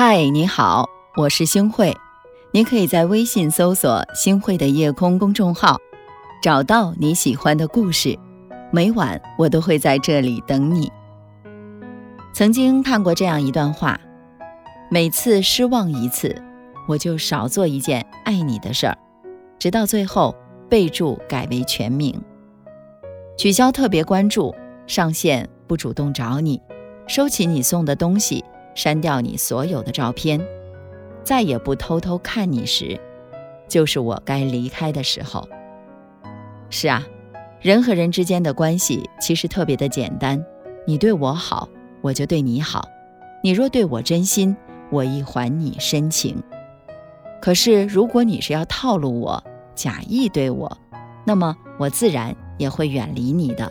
嗨，你好，我是星慧。你可以在微信搜索“星慧的夜空”公众号，找到你喜欢的故事。每晚我都会在这里等你。曾经看过这样一段话：每次失望一次，我就少做一件爱你的事儿，直到最后备注改为全名。取消特别关注，上线不主动找你，收起你送的东西。删掉你所有的照片，再也不偷偷看你时，就是我该离开的时候。是啊，人和人之间的关系其实特别的简单，你对我好，我就对你好；你若对我真心，我亦还你深情。可是如果你是要套路我，假意对我，那么我自然也会远离你的。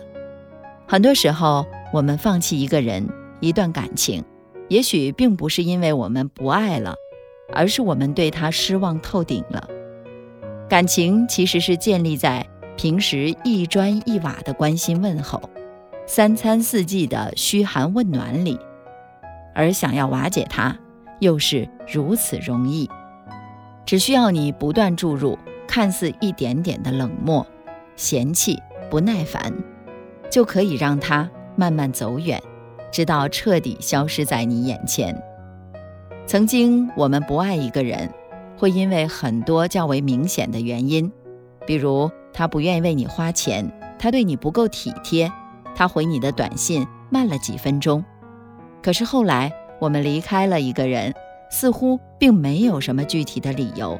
很多时候，我们放弃一个人、一段感情。也许并不是因为我们不爱了，而是我们对他失望透顶了。感情其实是建立在平时一砖一瓦的关心问候、三餐四季的嘘寒问暖里，而想要瓦解它，又是如此容易。只需要你不断注入看似一点点的冷漠、嫌弃、不耐烦，就可以让它慢慢走远。直到彻底消失在你眼前。曾经，我们不爱一个人，会因为很多较为明显的原因，比如他不愿意为你花钱，他对你不够体贴，他回你的短信慢了几分钟。可是后来，我们离开了一个人，似乎并没有什么具体的理由，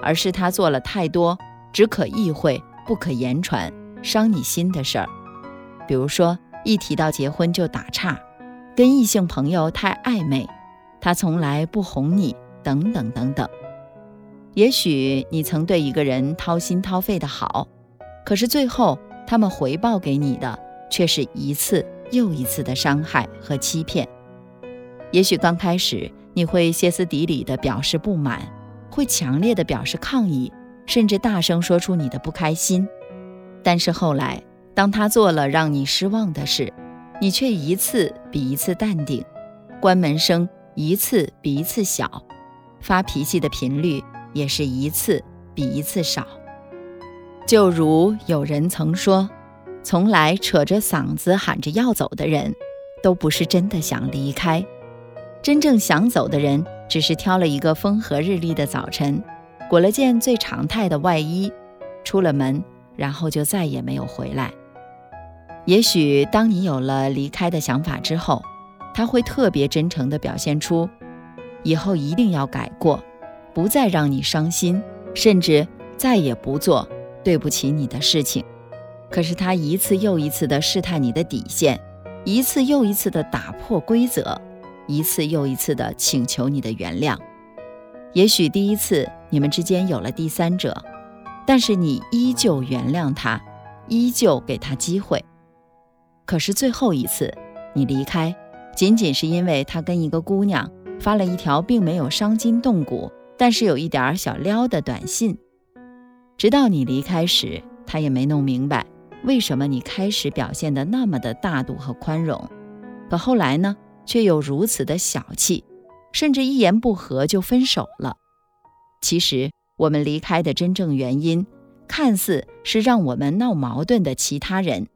而是他做了太多只可意会不可言传、伤你心的事儿，比如说。一提到结婚就打岔，跟异性朋友太暧昧，他从来不哄你，等等等等。也许你曾对一个人掏心掏肺的好，可是最后他们回报给你的却是一次又一次的伤害和欺骗。也许刚开始你会歇斯底里地表示不满，会强烈地表示抗议，甚至大声说出你的不开心，但是后来。当他做了让你失望的事，你却一次比一次淡定，关门声一次比一次小，发脾气的频率也是一次比一次少。就如有人曾说，从来扯着嗓子喊着要走的人，都不是真的想离开，真正想走的人，只是挑了一个风和日丽的早晨，裹了件最常态的外衣，出了门，然后就再也没有回来。也许当你有了离开的想法之后，他会特别真诚地表现出，以后一定要改过，不再让你伤心，甚至再也不做对不起你的事情。可是他一次又一次地试探你的底线，一次又一次地打破规则，一次又一次地请求你的原谅。也许第一次你们之间有了第三者，但是你依旧原谅他，依旧给他机会。可是最后一次，你离开，仅仅是因为他跟一个姑娘发了一条并没有伤筋动骨，但是有一点小撩的短信。直到你离开时，他也没弄明白为什么你开始表现的那么的大度和宽容，可后来呢，却又如此的小气，甚至一言不合就分手了。其实我们离开的真正原因，看似是让我们闹矛盾的其他人。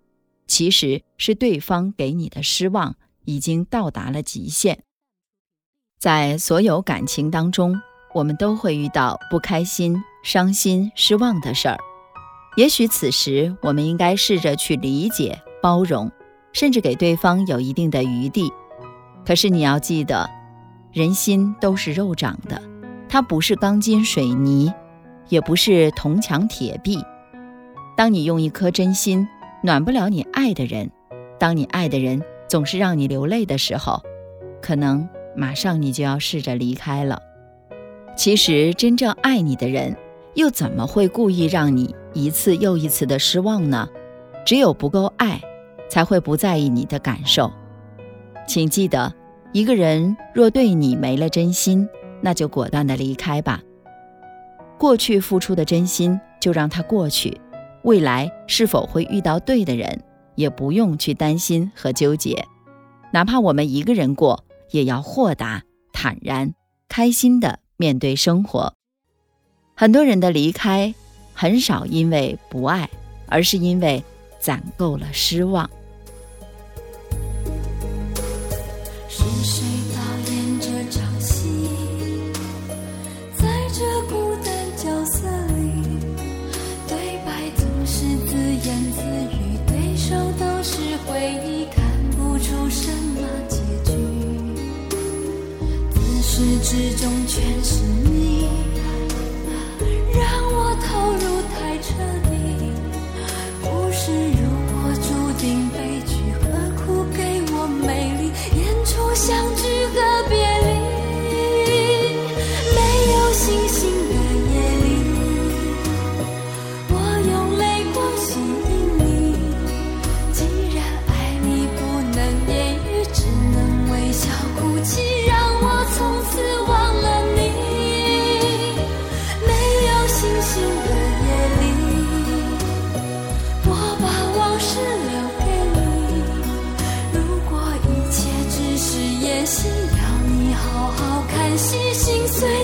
其实是对方给你的失望已经到达了极限。在所有感情当中，我们都会遇到不开心、伤心、失望的事儿。也许此时我们应该试着去理解、包容，甚至给对方有一定的余地。可是你要记得，人心都是肉长的，它不是钢筋水泥，也不是铜墙铁壁。当你用一颗真心。暖不了你爱的人，当你爱的人总是让你流泪的时候，可能马上你就要试着离开了。其实真正爱你的人，又怎么会故意让你一次又一次的失望呢？只有不够爱，才会不在意你的感受。请记得，一个人若对你没了真心，那就果断的离开吧。过去付出的真心，就让它过去。未来是否会遇到对的人，也不用去担心和纠结。哪怕我们一个人过，也要豁达坦然，开心的面对生活。很多人的离开，很少因为不爱，而是因为攒够了失望。是谁始至终全是你，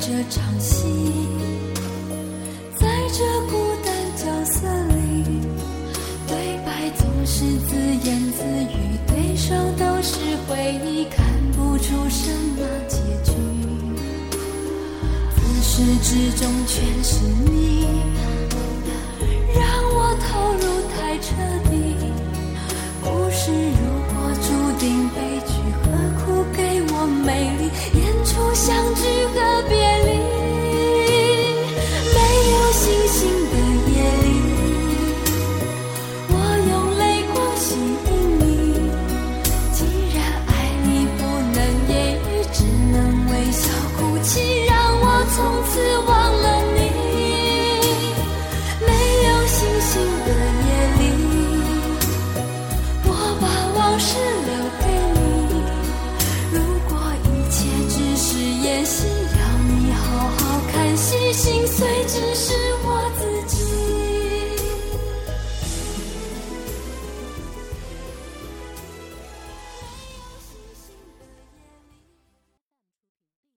这场戏？在这孤单角色里，对白总是自言自语，对手都是回忆，看不出什么结局。自始至终全是你，惜心碎只是